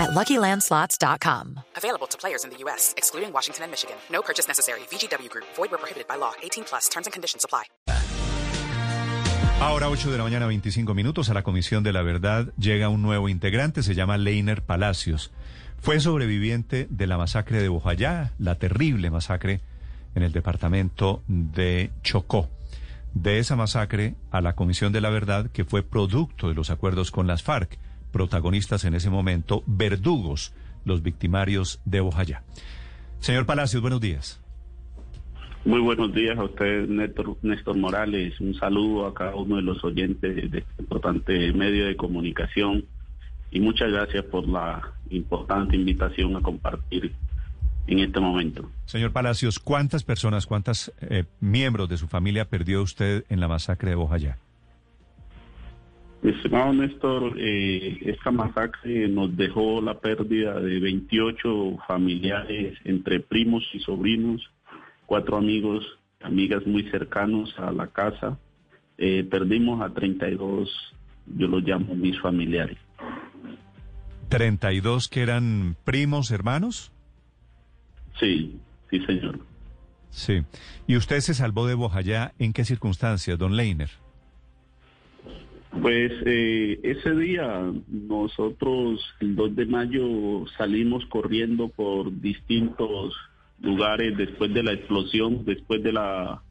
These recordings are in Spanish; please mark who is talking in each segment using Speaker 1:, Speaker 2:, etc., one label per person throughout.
Speaker 1: at LuckyLandSlots.com.
Speaker 2: Available to players in the U.S., excluding Washington and Michigan. No purchase necessary. VGW Group. Void where prohibited by law. 18 plus. Terms and conditions apply.
Speaker 3: Ahora 8 de la mañana, 25 minutos, a la Comisión de la Verdad llega un nuevo integrante, se llama Leiner Palacios. Fue sobreviviente de la masacre de Bojayá, la terrible masacre en el departamento de Chocó. De esa masacre a la Comisión de la Verdad, que fue producto de los acuerdos con las FARC, protagonistas en ese momento, verdugos, los victimarios de Bojayá. Señor Palacios, buenos días.
Speaker 4: Muy buenos días a usted, Néstor, Néstor Morales. Un saludo a cada uno de los oyentes de este importante medio de comunicación y muchas gracias por la importante invitación a compartir en este momento.
Speaker 3: Señor Palacios, ¿cuántas personas, cuántos eh, miembros de su familia perdió usted en la masacre de Bojayá?
Speaker 4: Estimado Néstor, eh, esta masacre nos dejó la pérdida de 28 familiares entre primos y sobrinos cuatro amigos, amigas muy cercanos a la casa. Eh, perdimos a 32, yo los llamo mis familiares.
Speaker 3: ¿32 que eran primos, hermanos?
Speaker 4: Sí, sí, señor.
Speaker 3: Sí. ¿Y usted se salvó de Bojayá en qué circunstancias, don Leiner?
Speaker 4: Pues eh, ese día nosotros, el 2 de mayo, salimos corriendo por distintos lugares después de la explosión, después de la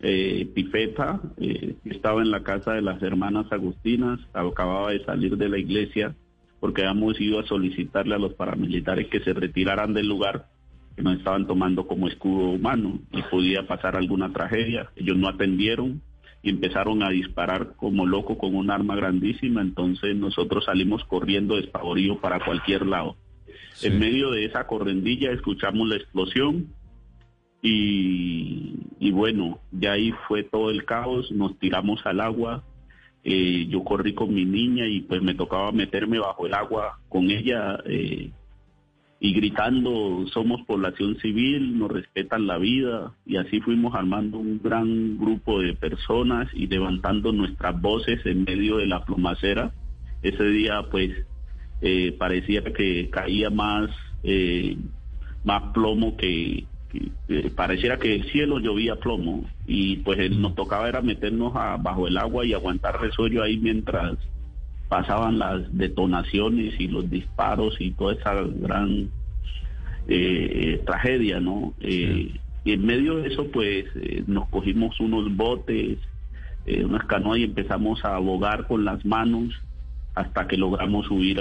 Speaker 4: eh, pipeta, eh, estaba en la casa de las hermanas Agustinas, acababa de salir de la iglesia porque habíamos ido a solicitarle a los paramilitares que se retiraran del lugar que nos estaban tomando como escudo humano y podía pasar alguna tragedia. Ellos no atendieron y empezaron a disparar como loco con un arma grandísima, entonces nosotros salimos corriendo despavoridos para cualquier lado. En medio de esa correndilla escuchamos la explosión y, y, bueno, ya ahí fue todo el caos, nos tiramos al agua, eh, yo corrí con mi niña y pues me tocaba meterme bajo el agua con ella eh, y gritando, somos población civil, nos respetan la vida y así fuimos armando un gran grupo de personas y levantando nuestras voces en medio de la plomacera. Ese día pues eh, parecía que caía más, eh, más plomo que, pareciera que el cielo llovía plomo y pues nos tocaba era meternos bajo el agua y aguantar resuello ahí mientras pasaban las detonaciones y los disparos y toda esa gran eh, tragedia, ¿no? y en medio de eso pues nos cogimos unos botes, unas canoas y empezamos a abogar con las manos hasta que logramos subir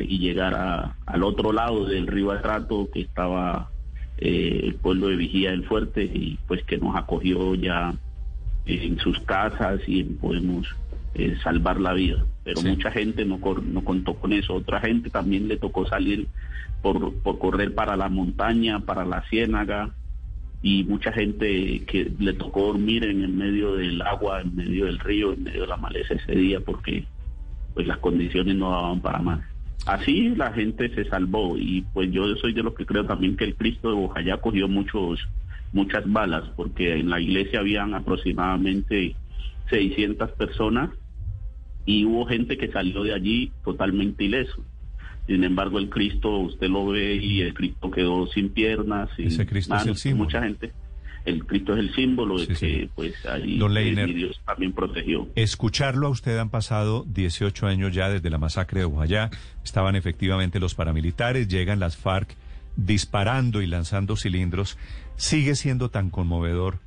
Speaker 4: y llegar al otro lado del río Atrato, que estaba eh, el pueblo de Vigía del Fuerte, y pues que nos acogió ya en sus casas y podemos eh, salvar la vida. Pero mucha gente no, no contó con eso. Otra gente también le tocó salir por, por correr para la montaña, para la ciénaga, y mucha gente que le tocó dormir en el medio del agua, en medio del río, en medio de la maleza ese día, porque pues las condiciones no daban para más. Así la gente se salvó y pues yo soy de los que creo también que el Cristo de Bojayá cogió muchos, muchas balas porque en la iglesia habían aproximadamente 600 personas y hubo gente que salió de allí totalmente ileso. Sin embargo, el Cristo, usted lo ve y el Cristo quedó sin piernas, sin
Speaker 3: Ese Cristo es el
Speaker 4: mucha gente. El Cristo es el símbolo de que pues ahí Dios también protegió.
Speaker 3: Escucharlo a usted han pasado 18 años ya desde la masacre de Guayá, estaban efectivamente los paramilitares, llegan las FARC disparando y lanzando cilindros, sigue siendo tan conmovedor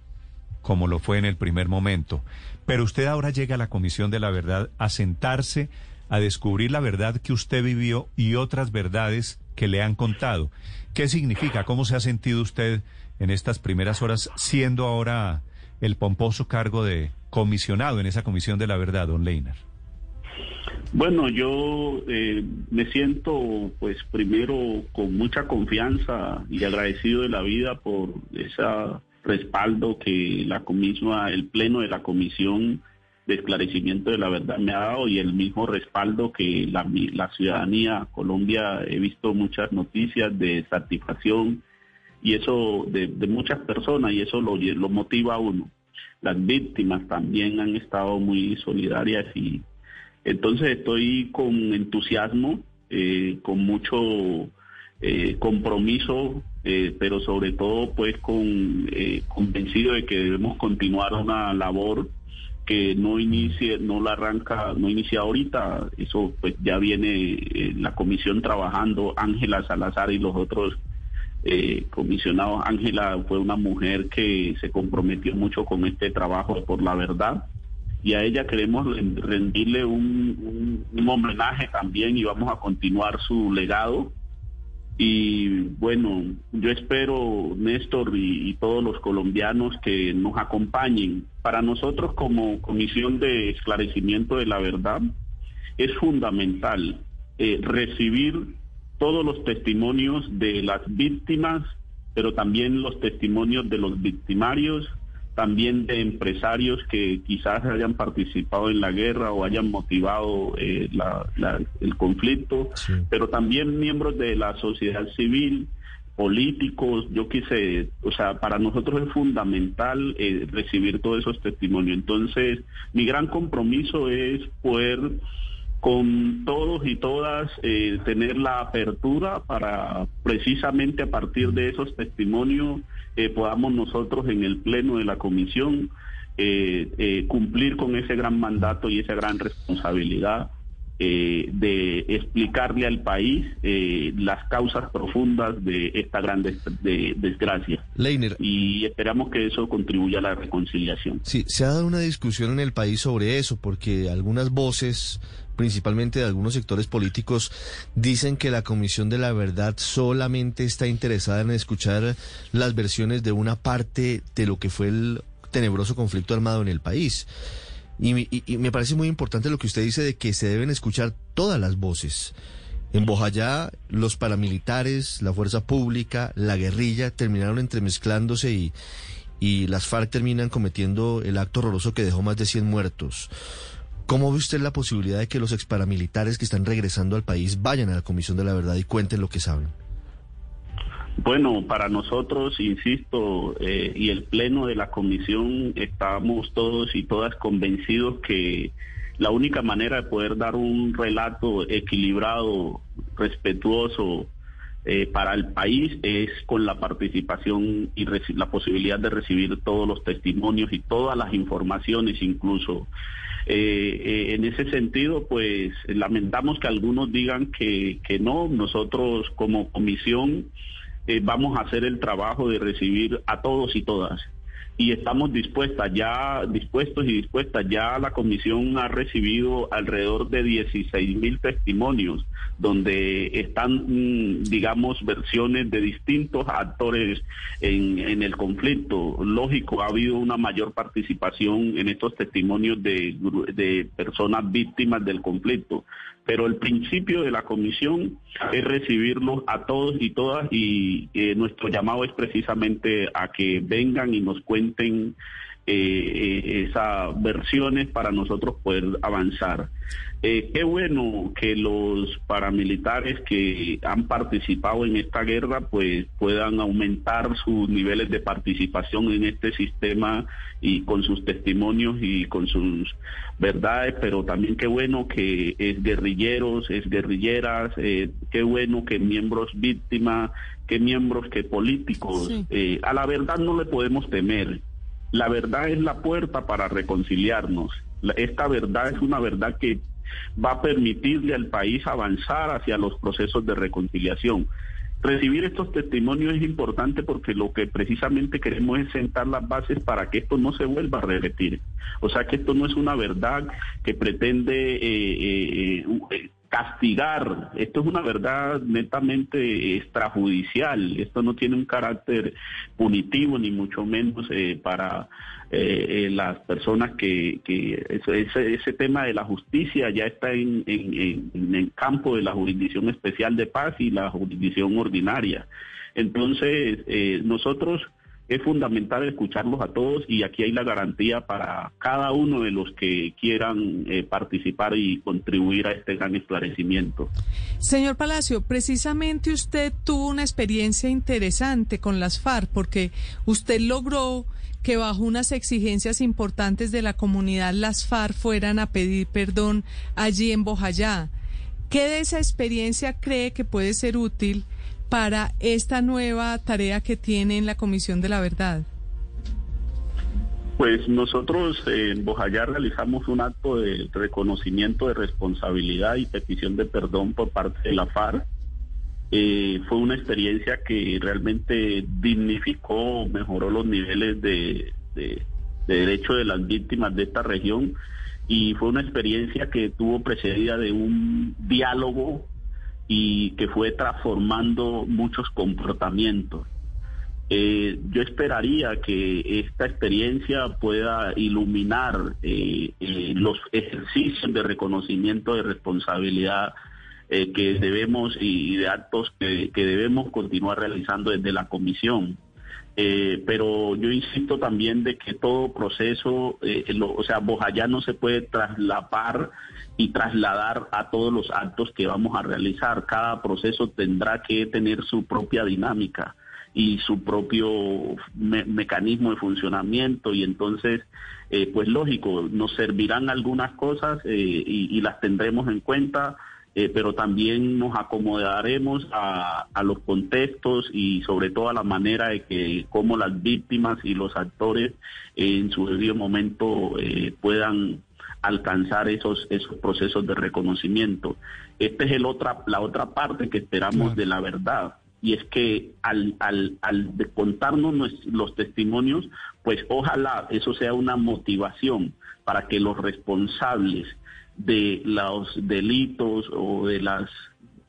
Speaker 3: como lo fue en el primer momento. Pero usted ahora llega a la Comisión de la Verdad a sentarse, a descubrir la verdad que usted vivió y otras verdades que le han contado. ¿Qué significa? ¿Cómo se ha sentido usted? en estas primeras horas, siendo ahora el pomposo cargo de comisionado en esa comisión de la verdad, don Leiner?
Speaker 4: Bueno, yo eh, me siento pues primero con mucha confianza y agradecido de la vida por esa respaldo que la comisión, el pleno de la comisión de esclarecimiento de la verdad me ha dado y el mismo respaldo que la, la ciudadanía Colombia he visto muchas noticias de satisfacción y eso de, muchas personas y eso lo, lo motiva a uno. Las víctimas también han estado muy solidarias y entonces estoy con entusiasmo, eh, con mucho eh, compromiso, eh, pero sobre todo pues con convencido de que debemos continuar una labor que no inicie, no la arranca, no inicia ahorita, eso pues ya viene la comisión trabajando, Ángela Salazar y los otros eh, comisionados. Ángela fue una mujer que se comprometió mucho con este trabajo por la verdad y a ella queremos rendirle un, homenaje también y vamos a continuar su legado. Y bueno, yo espero, Néstor y, todos los colombianos que nos acompañen. Para nosotros como Comisión de Esclarecimiento de la Verdad es fundamental eh, recibir todos los testimonios de las víctimas, pero también los testimonios de los victimarios, también de empresarios que quizás hayan participado en la guerra o hayan motivado eh, el conflicto, pero también miembros de la sociedad civil, políticos, yo quise, o sea, para nosotros es fundamental eh, recibir todos esos testimonios. Entonces, mi gran compromiso es poder con todos y todas eh, tener la apertura para precisamente a partir de esos testimonios eh, podamos nosotros en el pleno de la comisión eh, cumplir con ese gran mandato y esa gran responsabilidad de explicarle al país las causas profundas de esta gran desgracia.
Speaker 5: Leiner.
Speaker 4: Y esperamos que eso contribuya a la reconciliación.
Speaker 5: Sí, se ha dado una discusión en el país sobre eso, porque algunas voces principalmente de algunos sectores políticos, dicen que la Comisión de la Verdad solamente está interesada en escuchar las versiones de una parte de lo que fue el tenebroso conflicto armado en el país. Y, me parece muy importante lo que usted dice de que se deben escuchar todas las voces. En Bojayá, los paramilitares, la fuerza pública, la guerrilla terminaron entremezclándose y, y las FARC terminan cometiendo el acto horroroso que dejó más de 100 muertos. ¿Cómo ve usted la posibilidad de que los exparamilitares que están regresando al país vayan a la Comisión de la Verdad y cuenten lo que saben?
Speaker 4: Bueno, para nosotros, insisto, eh, y el Pleno de la Comisión, estamos todos y todas convencidos que la única manera de poder dar un relato equilibrado, respetuoso eh, para el país es con la participación y la posibilidad de recibir todos los testimonios y todas las informaciones, incluso. Eh, eh, en ese sentido, pues lamentamos que algunos digan que, que no, nosotros como comisión eh, vamos a hacer el trabajo de recibir a todos y todas y estamos dispuestas ya, dispuestos y dispuestas. Ya la comisión ha recibido alrededor de 16 mil testimonios donde están, mm, digamos, versiones de distintos actores en, en, el conflicto. Lógico, ha habido una mayor participación en estos testimonios de, de personas víctimas del conflicto pero el principio de la comisión es recibirlos a todos y todas y eh, nuestro llamado es precisamente a que vengan y nos cuenten eh, eh, esas versiones para nosotros poder avanzar. Eh, qué bueno que los paramilitares que han participado en esta guerra pues puedan aumentar sus niveles de participación en este sistema y con sus testimonios y con sus verdades, pero también qué bueno que es guerrilleros, es guerrilleras, eh, qué bueno que miembros víctimas, qué miembros que políticos. Eh, a la verdad no le podemos temer. La verdad es la puerta para reconciliarnos. Esta verdad es una verdad que va a permitirle al país avanzar hacia los procesos de reconciliación. Recibir estos testimonios es importante porque lo que precisamente queremos es sentar las bases para que esto no se vuelva a repetir. O sea que esto no es una verdad que pretende eh, eh, eh, castigar. Esto es una verdad netamente extrajudicial. Esto no tiene un carácter punitivo ni mucho menos para eh, eh, las personas que, ese, tema de la justicia ya está en, en, el campo de la jurisdicción especial de paz y la jurisdicción ordinaria. Entonces, eh, nosotros es fundamental escucharlos a todos y aquí hay la garantía para cada uno de los que quieran eh, participar y contribuir a este gran esclarecimiento.
Speaker 6: Señor Palacio, precisamente usted tuvo una experiencia interesante con las FARC porque usted logró que bajo unas exigencias importantes de la comunidad las FARC fueran a pedir perdón allí en Bojayá. ¿Qué de esa experiencia cree que puede ser útil para esta nueva tarea que tiene en la Comisión de la Verdad?
Speaker 4: Pues nosotros en Bojayá realizamos un acto de reconocimiento de responsabilidad y petición de perdón por parte de la FARC. Eh, fue una experiencia que realmente dignificó, mejoró los niveles de, de derecho de las víctimas de esta región y fue una experiencia que tuvo precedida de un diálogo y que fue transformando muchos comportamientos. Eh, yo esperaría que esta experiencia pueda iluminar eh, eh, los ejercicios de reconocimiento de responsabilidad que debemos y, de actos que, debemos continuar realizando desde la comisión. Pero yo insisto también de que todo proceso, o sea, Bojayá no se puede traslapar y trasladar a todos los actos que vamos a realizar. Cada proceso tendrá que tener su propia dinámica y su propio mecanismo de funcionamiento y entonces, eh, pues lógico, nos servirán algunas cosas eh, y, las tendremos en cuenta, eh, pero también nos acomodaremos a, a, los contextos y sobre todo a la manera de que cómo las víctimas y los actores en su debido momento puedan alcanzar esos, esos procesos de reconocimiento. Esta es el otra, la otra parte que esperamos de la verdad. Y es que al, al, al contarnos los testimonios, pues ojalá eso sea una motivación para que los responsables de los delitos o de las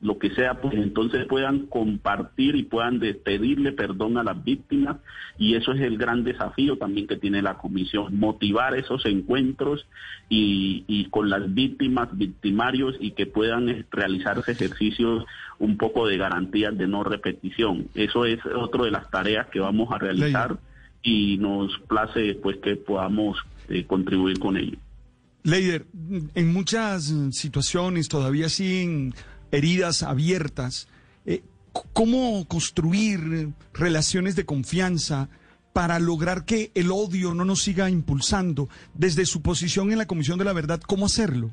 Speaker 4: lo que sea, pues entonces puedan compartir y puedan pedirle perdón a las víctimas y eso es el gran desafío también que tiene la comisión, motivar esos encuentros y, con las víctimas, victimarios y que puedan realizarse ejercicios un poco de garantías de no repetición. Eso es otro de las tareas que vamos a realizar y nos place pues que podamos eh, contribuir con ello.
Speaker 7: Leider, en muchas situaciones todavía sin heridas abiertas. Eh, ¿Cómo construir relaciones de confianza para lograr que el odio no nos siga impulsando? Desde su posición en la Comisión de la Verdad, ¿cómo hacerlo?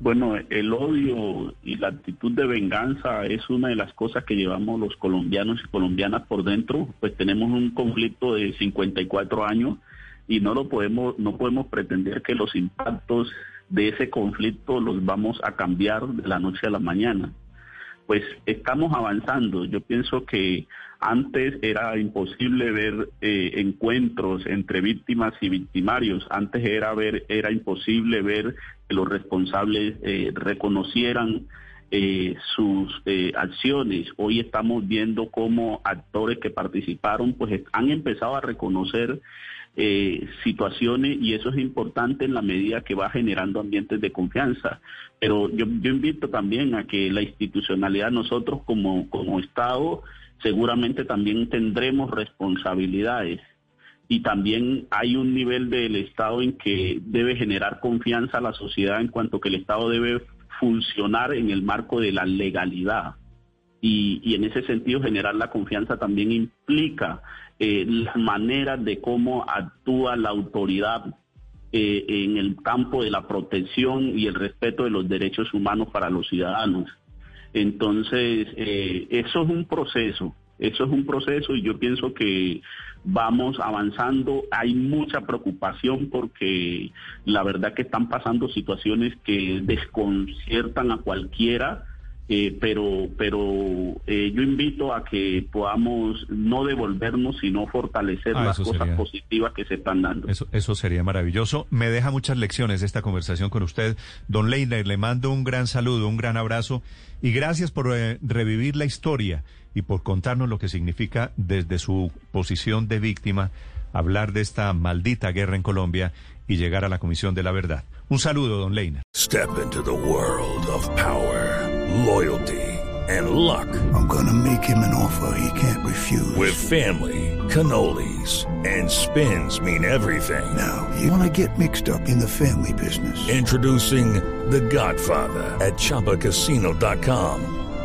Speaker 4: Bueno, el odio y la actitud de venganza es una de las cosas que llevamos los colombianos y colombianas por dentro. Pues tenemos un conflicto de 54 años y no lo podemos no podemos pretender que los impactos de ese conflicto los vamos a cambiar de la noche a la mañana. Pues estamos avanzando. Yo pienso que antes era imposible ver eh, encuentros entre víctimas y victimarios. Antes era ver, era imposible ver que los responsables eh, reconocieran eh, sus acciones. Hoy estamos viendo cómo actores que participaron, pues han empezado a reconocer eh, situaciones y eso es importante en la medida que va generando ambientes de confianza. Pero yo, yo invito también a que la institucionalidad, nosotros como, como Estado, seguramente también tendremos responsabilidades y también hay un nivel del Estado en que debe generar confianza a la sociedad en cuanto que el Estado debe funcionar en el marco de la legalidad. Y, en ese sentido generar la confianza también implica eh, las maneras de cómo actúa la autoridad eh, en el campo de la protección y el respeto de los derechos humanos para los ciudadanos. Entonces, eh, eso es un proceso, eso es un proceso y yo pienso que vamos avanzando. Hay mucha preocupación porque la verdad que están pasando situaciones que desconciertan a cualquiera eh, pero pero eh, yo invito a que podamos no devolvernos, sino fortalecer ah, las cosas positivas que se están dando.
Speaker 3: Eso, eso sería maravilloso. Me deja muchas lecciones esta conversación con usted. Don Leiner, le mando un gran saludo, un gran abrazo y gracias por eh, revivir la historia y por contarnos lo que significa desde su posición de víctima hablar de esta maldita guerra en Colombia y llegar a la Comisión de la Verdad. Un saludo, don Leiner.
Speaker 8: Step into the world of power. loyalty. and luck.
Speaker 9: I'm gonna make him an offer he can't refuse.
Speaker 8: With family, cannolis, and spins mean everything.
Speaker 9: Now, you wanna get mixed up in the family business.
Speaker 8: Introducing The Godfather at ChumbaCasino.com.